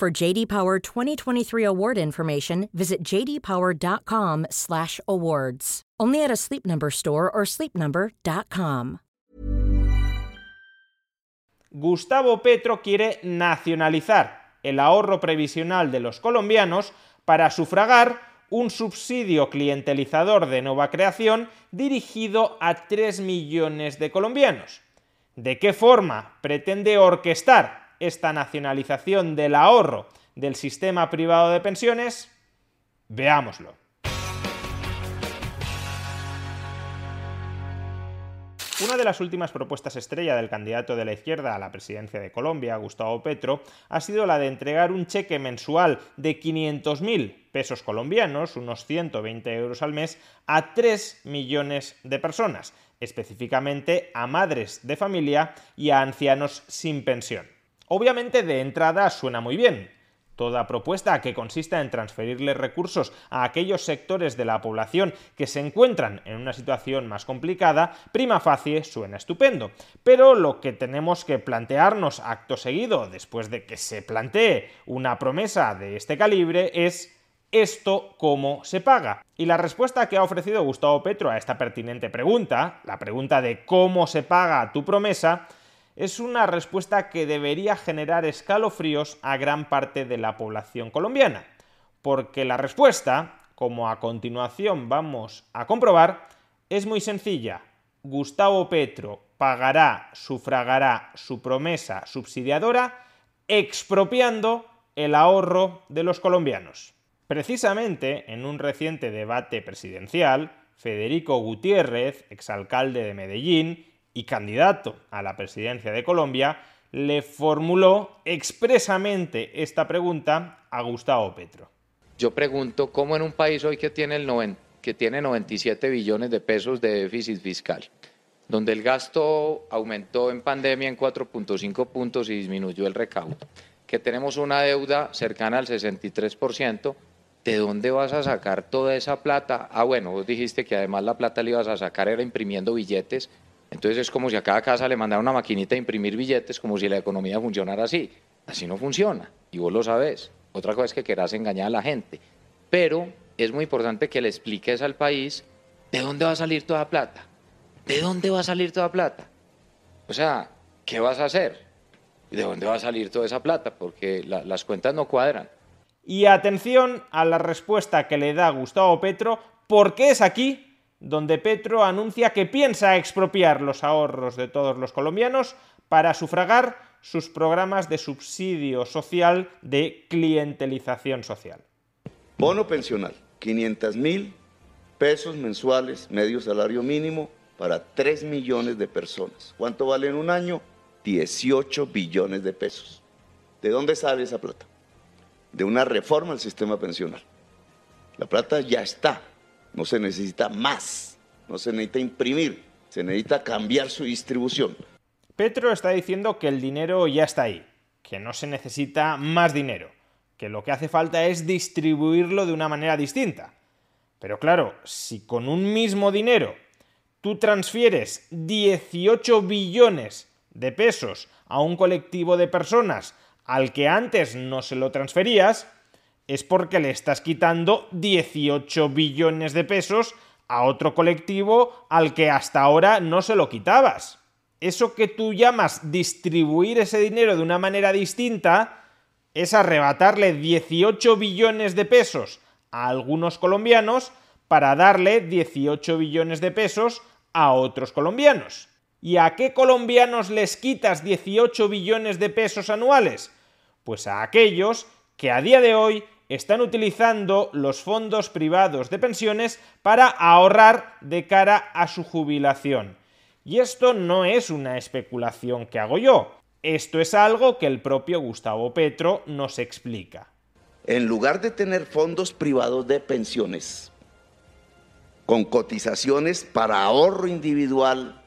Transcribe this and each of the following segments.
For JD Power 2023 award information, visit jdpower.com/awards. Only at a Sleep Number store or sleepnumber.com. Gustavo Petro quiere nacionalizar el ahorro previsional de los colombianos para sufragar un subsidio clientelizador de nueva creación dirigido a 3 millones de colombianos. ¿De qué forma pretende orquestar esta nacionalización del ahorro del sistema privado de pensiones? Veámoslo. Una de las últimas propuestas estrella del candidato de la izquierda a la presidencia de Colombia, Gustavo Petro, ha sido la de entregar un cheque mensual de 500.000 pesos colombianos, unos 120 euros al mes, a 3 millones de personas, específicamente a madres de familia y a ancianos sin pensión. Obviamente de entrada suena muy bien, Toda propuesta que consista en transferirle recursos a aquellos sectores de la población que se encuentran en una situación más complicada, prima facie suena estupendo. Pero lo que tenemos que plantearnos acto seguido, después de que se plantee una promesa de este calibre, es ¿Esto cómo se paga? Y la respuesta que ha ofrecido Gustavo Petro a esta pertinente pregunta, la pregunta de cómo se paga tu promesa, es una respuesta que debería generar escalofríos a gran parte de la población colombiana, porque la respuesta, como a continuación vamos a comprobar, es muy sencilla. Gustavo Petro pagará, sufragará su promesa subsidiadora expropiando el ahorro de los colombianos. Precisamente en un reciente debate presidencial, Federico Gutiérrez, exalcalde de Medellín, y candidato a la presidencia de Colombia, le formuló expresamente esta pregunta a Gustavo Petro. Yo pregunto, ¿cómo en un país hoy que tiene, el que tiene 97 billones de pesos de déficit fiscal, donde el gasto aumentó en pandemia en 4.5 puntos y disminuyó el recaudo, que tenemos una deuda cercana al 63%, ¿de dónde vas a sacar toda esa plata? Ah, bueno, vos dijiste que además la plata le ibas a sacar era imprimiendo billetes entonces es como si a cada casa le mandara una maquinita a imprimir billetes, como si la economía funcionara así. Así no funciona, y vos lo sabés. Otra cosa es que querás engañar a la gente. Pero es muy importante que le expliques al país de dónde va a salir toda plata. ¿De dónde va a salir toda plata? O sea, ¿qué vas a hacer? ¿De dónde va a salir toda esa plata? Porque las cuentas no cuadran. Y atención a la respuesta que le da Gustavo Petro, porque es aquí donde Petro anuncia que piensa expropiar los ahorros de todos los colombianos para sufragar sus programas de subsidio social de clientelización social. Bono pensional, 500 mil pesos mensuales, medio salario mínimo para 3 millones de personas. ¿Cuánto vale en un año? 18 billones de pesos. ¿De dónde sale esa plata? De una reforma al sistema pensional. La plata ya está, no se necesita más, no se necesita imprimir, se necesita cambiar su distribución. Petro está diciendo que el dinero ya está ahí, que no se necesita más dinero, que lo que hace falta es distribuirlo de una manera distinta. Pero claro, si con un mismo dinero tú transfieres 18 billones de pesos a un colectivo de personas al que antes no se lo transferías, es porque le estás quitando 18 billones de pesos a otro colectivo al que hasta ahora no se lo quitabas. Eso que tú llamas distribuir ese dinero de una manera distinta es arrebatarle 18 billones de pesos a algunos colombianos para darle 18 billones de pesos a otros colombianos. ¿Y a qué colombianos les quitas 18 billones de pesos anuales? Pues a aquellos que a día de hoy están utilizando los fondos privados de pensiones para ahorrar de cara a su jubilación. Y esto no es una especulación que hago yo. Esto es algo que el propio Gustavo Petro nos explica. En lugar de tener fondos privados de pensiones con cotizaciones para ahorro individual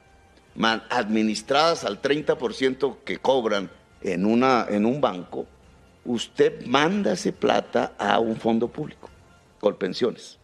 administradas al 30% que cobran en, una, en un banco, usted manda ese plata a un fondo público, con pensiones.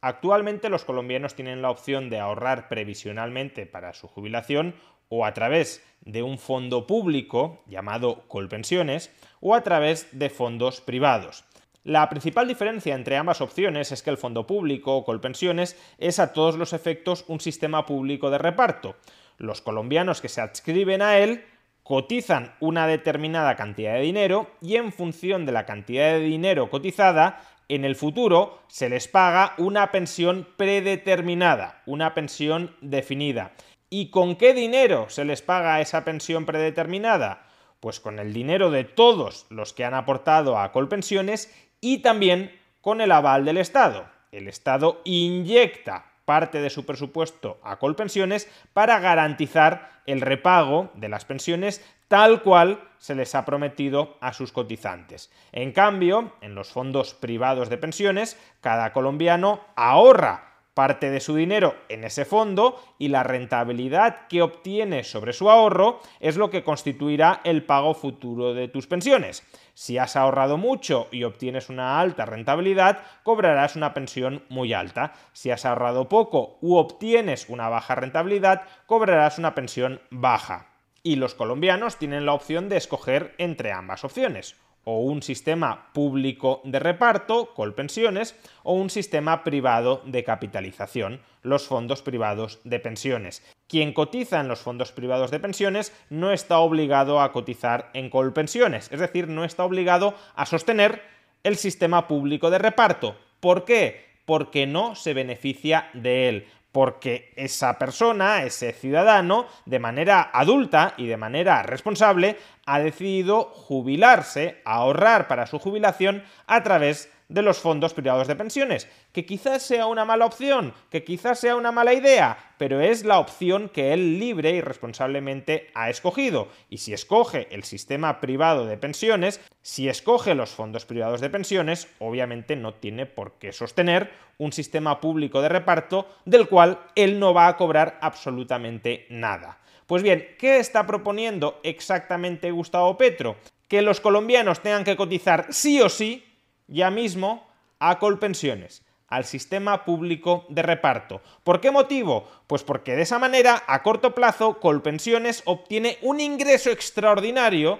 Actualmente los colombianos tienen la opción de ahorrar previsionalmente para su jubilación o a través de un fondo público llamado Colpensiones o a través de fondos privados. La principal diferencia entre ambas opciones es que el fondo público o Colpensiones es a todos los efectos un sistema público de reparto. Los colombianos que se adscriben a él cotizan una determinada cantidad de dinero y en función de la cantidad de dinero cotizada, en el futuro se les paga una pensión predeterminada, una pensión definida. ¿Y con qué dinero se les paga esa pensión predeterminada? Pues con el dinero de todos los que han aportado a Colpensiones y también con el aval del Estado. El Estado inyecta parte de su presupuesto a Colpensiones para garantizar el repago de las pensiones tal cual se les ha prometido a sus cotizantes. En cambio, en los fondos privados de pensiones, cada colombiano ahorra parte de su dinero en ese fondo y la rentabilidad que obtiene sobre su ahorro es lo que constituirá el pago futuro de tus pensiones. Si has ahorrado mucho y obtienes una alta rentabilidad, cobrarás una pensión muy alta. Si has ahorrado poco u obtienes una baja rentabilidad, cobrarás una pensión baja. Y los colombianos tienen la opción de escoger entre ambas opciones o un sistema público de reparto, Colpensiones, o un sistema privado de capitalización, los fondos privados de pensiones. Quien cotiza en los fondos privados de pensiones no está obligado a cotizar en Colpensiones, es decir, no está obligado a sostener el sistema público de reparto. ¿Por qué? Porque no se beneficia de él porque esa persona, ese ciudadano, de manera adulta y de manera responsable, ha decidido jubilarse, ahorrar para su jubilación a través de los fondos privados de pensiones, que quizás sea una mala opción, que quizás sea una mala idea, pero es la opción que él libre y responsablemente ha escogido. Y si escoge el sistema privado de pensiones, si escoge los fondos privados de pensiones, obviamente no tiene por qué sostener un sistema público de reparto del cual él no va a cobrar absolutamente nada. Pues bien, ¿qué está proponiendo exactamente Gustavo Petro? Que los colombianos tengan que cotizar sí o sí ya mismo a Colpensiones, al sistema público de reparto. ¿Por qué motivo? Pues porque de esa manera, a corto plazo, Colpensiones obtiene un ingreso extraordinario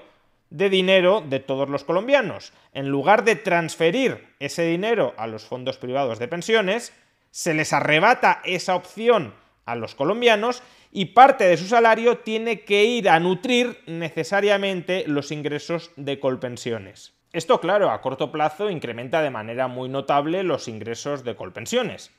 de dinero de todos los colombianos. En lugar de transferir ese dinero a los fondos privados de pensiones, se les arrebata esa opción a los colombianos y parte de su salario tiene que ir a nutrir necesariamente los ingresos de Colpensiones. Esto, claro, a corto plazo incrementa de manera muy notable los ingresos de Colpensiones.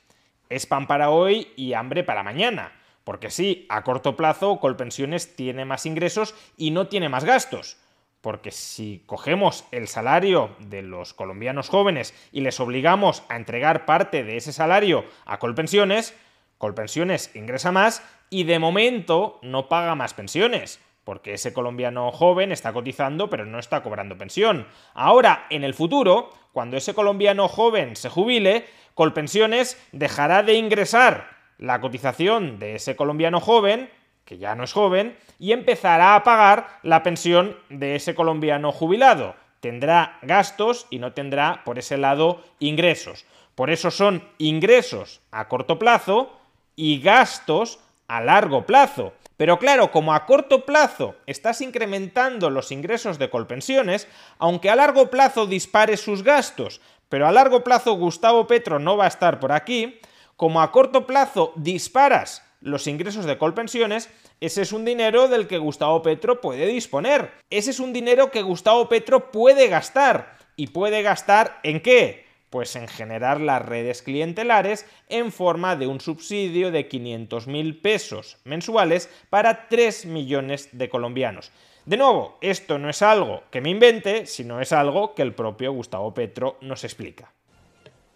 Es pan para hoy y hambre para mañana. Porque sí, a corto plazo Colpensiones tiene más ingresos y no tiene más gastos. Porque si cogemos el salario de los colombianos jóvenes y les obligamos a entregar parte de ese salario a Colpensiones, Colpensiones ingresa más y de momento no paga más pensiones porque ese colombiano joven está cotizando pero no está cobrando pensión. Ahora, en el futuro, cuando ese colombiano joven se jubile, Colpensiones dejará de ingresar la cotización de ese colombiano joven, que ya no es joven, y empezará a pagar la pensión de ese colombiano jubilado. Tendrá gastos y no tendrá, por ese lado, ingresos. Por eso son ingresos a corto plazo y gastos a largo plazo. Pero claro, como a corto plazo estás incrementando los ingresos de Colpensiones, aunque a largo plazo dispare sus gastos, pero a largo plazo Gustavo Petro no va a estar por aquí, como a corto plazo disparas los ingresos de Colpensiones, ese es un dinero del que Gustavo Petro puede disponer. Ese es un dinero que Gustavo Petro puede gastar. ¿Y puede gastar en qué? Pues en generar las redes clientelares en forma de un subsidio de 500 mil pesos mensuales para 3 millones de colombianos. De nuevo, esto no es algo que me invente, sino es algo que el propio Gustavo Petro nos explica.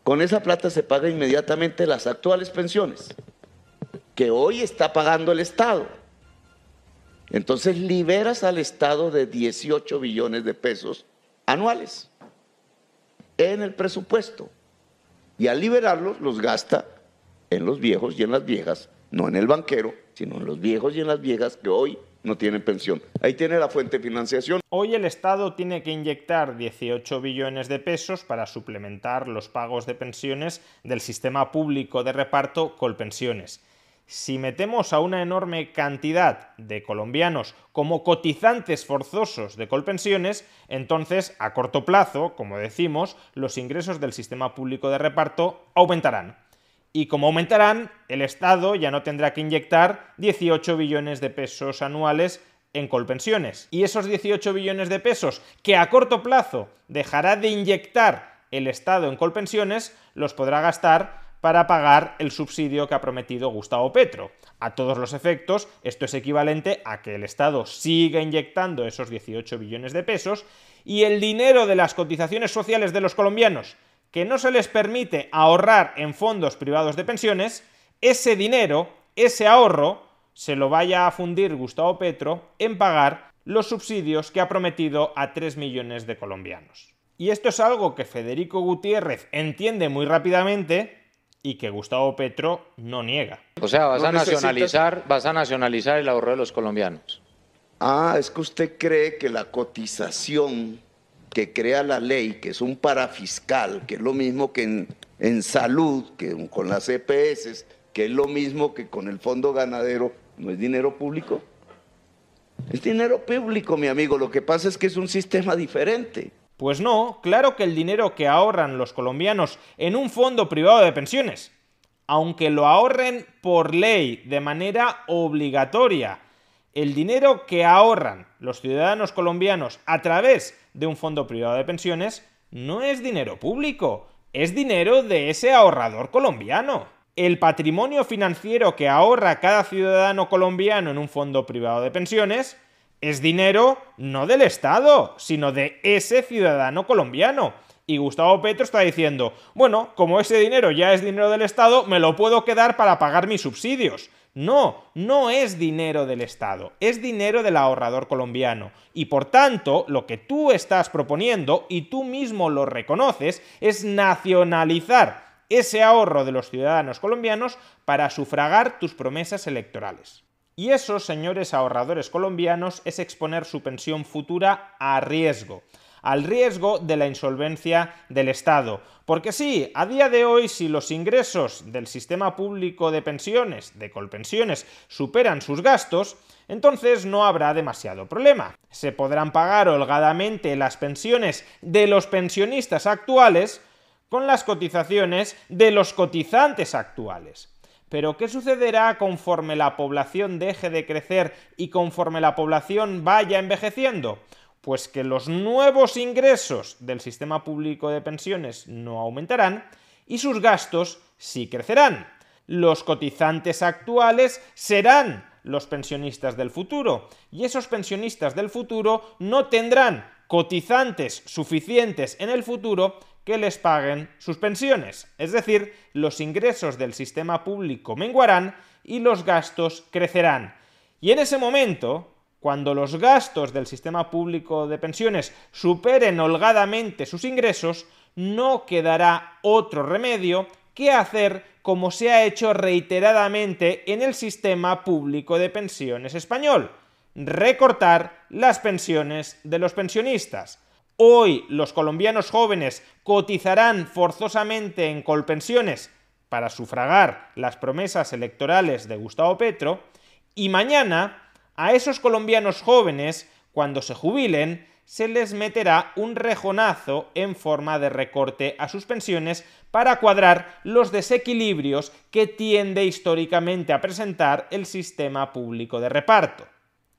Con esa plata se paga inmediatamente las actuales pensiones que hoy está pagando el Estado. Entonces liberas al Estado de 18 billones de pesos anuales en el presupuesto. Y al liberarlos los gasta en los viejos y en las viejas, no en el banquero, sino en los viejos y en las viejas que hoy no tienen pensión. Ahí tiene la fuente de financiación. Hoy el Estado tiene que inyectar 18 billones de pesos para suplementar los pagos de pensiones del sistema público de reparto Colpensiones. Si metemos a una enorme cantidad de colombianos como cotizantes forzosos de Colpensiones, entonces a corto plazo, como decimos, los ingresos del sistema público de reparto aumentarán y como aumentarán, el Estado ya no tendrá que inyectar 18 billones de pesos anuales en colpensiones. Y esos 18 billones de pesos que a corto plazo dejará de inyectar el Estado en colpensiones, los podrá gastar para pagar el subsidio que ha prometido Gustavo Petro. A todos los efectos, esto es equivalente a que el Estado siga inyectando esos 18 billones de pesos y el dinero de las cotizaciones sociales de los colombianos que no se les permite ahorrar en fondos privados de pensiones, ese dinero, ese ahorro, se lo vaya a fundir Gustavo Petro en pagar los subsidios que ha prometido a 3 millones de colombianos. Y esto es algo que Federico Gutiérrez entiende muy rápidamente y que Gustavo Petro no niega. O sea, vas a nacionalizar, vas a nacionalizar el ahorro de los colombianos. Ah, es que usted cree que la cotización que crea la ley, que es un parafiscal, que es lo mismo que en, salud, que con las EPS, que es lo mismo que con el fondo ganadero, no es dinero público. Es dinero público, mi amigo. Lo que pasa es que es un sistema diferente. Pues no, claro que el dinero que ahorran los colombianos en un fondo privado de pensiones, aunque lo ahorren por ley de manera obligatoria, el dinero que ahorran los ciudadanos colombianos a través de un fondo privado de pensiones no es dinero público, es dinero de ese ahorrador colombiano. El patrimonio financiero que ahorra cada ciudadano colombiano en un fondo privado de pensiones es dinero no del Estado, sino de ese ciudadano colombiano. Y Gustavo Petro está diciendo, bueno, como ese dinero ya es dinero del Estado, me lo puedo quedar para pagar mis subsidios. No, no es dinero del Estado, es dinero del ahorrador colombiano. Y por tanto, lo que tú estás proponiendo, y tú mismo lo reconoces, es nacionalizar ese ahorro de los ciudadanos colombianos para sufragar tus promesas electorales. Y eso, señores ahorradores colombianos, es exponer su pensión futura a riesgo al riesgo de la insolvencia del Estado. Porque sí, a día de hoy, si los ingresos del sistema público de pensiones, de Colpensiones, superan sus gastos, entonces no habrá demasiado problema. Se podrán pagar holgadamente las pensiones de los pensionistas actuales con las cotizaciones de los cotizantes actuales. Pero ¿qué sucederá conforme la población deje de crecer y conforme la población vaya envejeciendo? Pues que los nuevos ingresos del sistema público de pensiones no aumentarán y sus gastos sí crecerán. Los cotizantes actuales serán los pensionistas del futuro y esos pensionistas del futuro no tendrán cotizantes suficientes en el futuro que les paguen sus pensiones. Es decir, los ingresos del sistema público menguarán y los gastos crecerán. Y en ese momento, cuando los gastos del sistema público de pensiones superen holgadamente sus ingresos, no quedará otro remedio que hacer como se ha hecho reiteradamente en el sistema público de pensiones español, recortar las pensiones de los pensionistas. Hoy los colombianos jóvenes cotizarán forzosamente en colpensiones para sufragar las promesas electorales de Gustavo Petro y mañana a esos colombianos jóvenes, cuando se jubilen, se les meterá un rejonazo en forma de recorte a sus pensiones para cuadrar los desequilibrios que tiende históricamente a presentar el sistema público de reparto.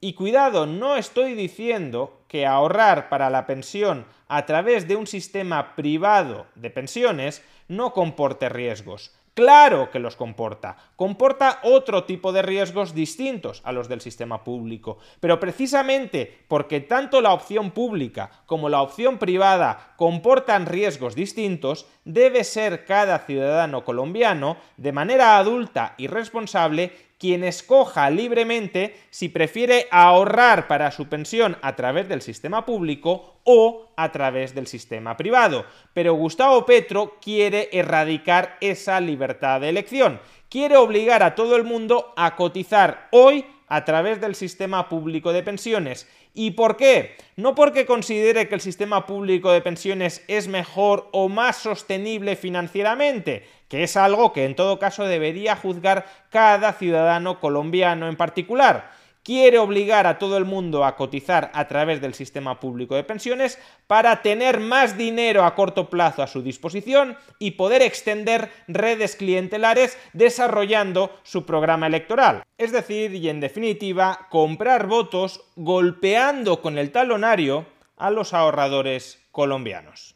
Y cuidado, no estoy diciendo que ahorrar para la pensión a través de un sistema privado de pensiones no comporte riesgos. Claro que los comporta. Comporta otro tipo de riesgos distintos a los del sistema público. Pero precisamente porque tanto la opción pública como la opción privada comportan riesgos distintos, debe ser cada ciudadano colombiano, de manera adulta y responsable, quien escoja libremente si prefiere ahorrar para su pensión a través del sistema público o a través del sistema privado. Pero Gustavo Petro quiere erradicar esa libertad de elección. Quiere obligar a todo el mundo a cotizar hoy a través del sistema público de pensiones. ¿Y por qué? No porque considere que el sistema público de pensiones es mejor o más sostenible financieramente, que es algo que en todo caso debería juzgar cada ciudadano colombiano en particular quiere obligar a todo el mundo a cotizar a través del sistema público de pensiones para tener más dinero a corto plazo a su disposición y poder extender redes clientelares desarrollando su programa electoral. Es decir, y en definitiva, comprar votos golpeando con el talonario a los ahorradores colombianos.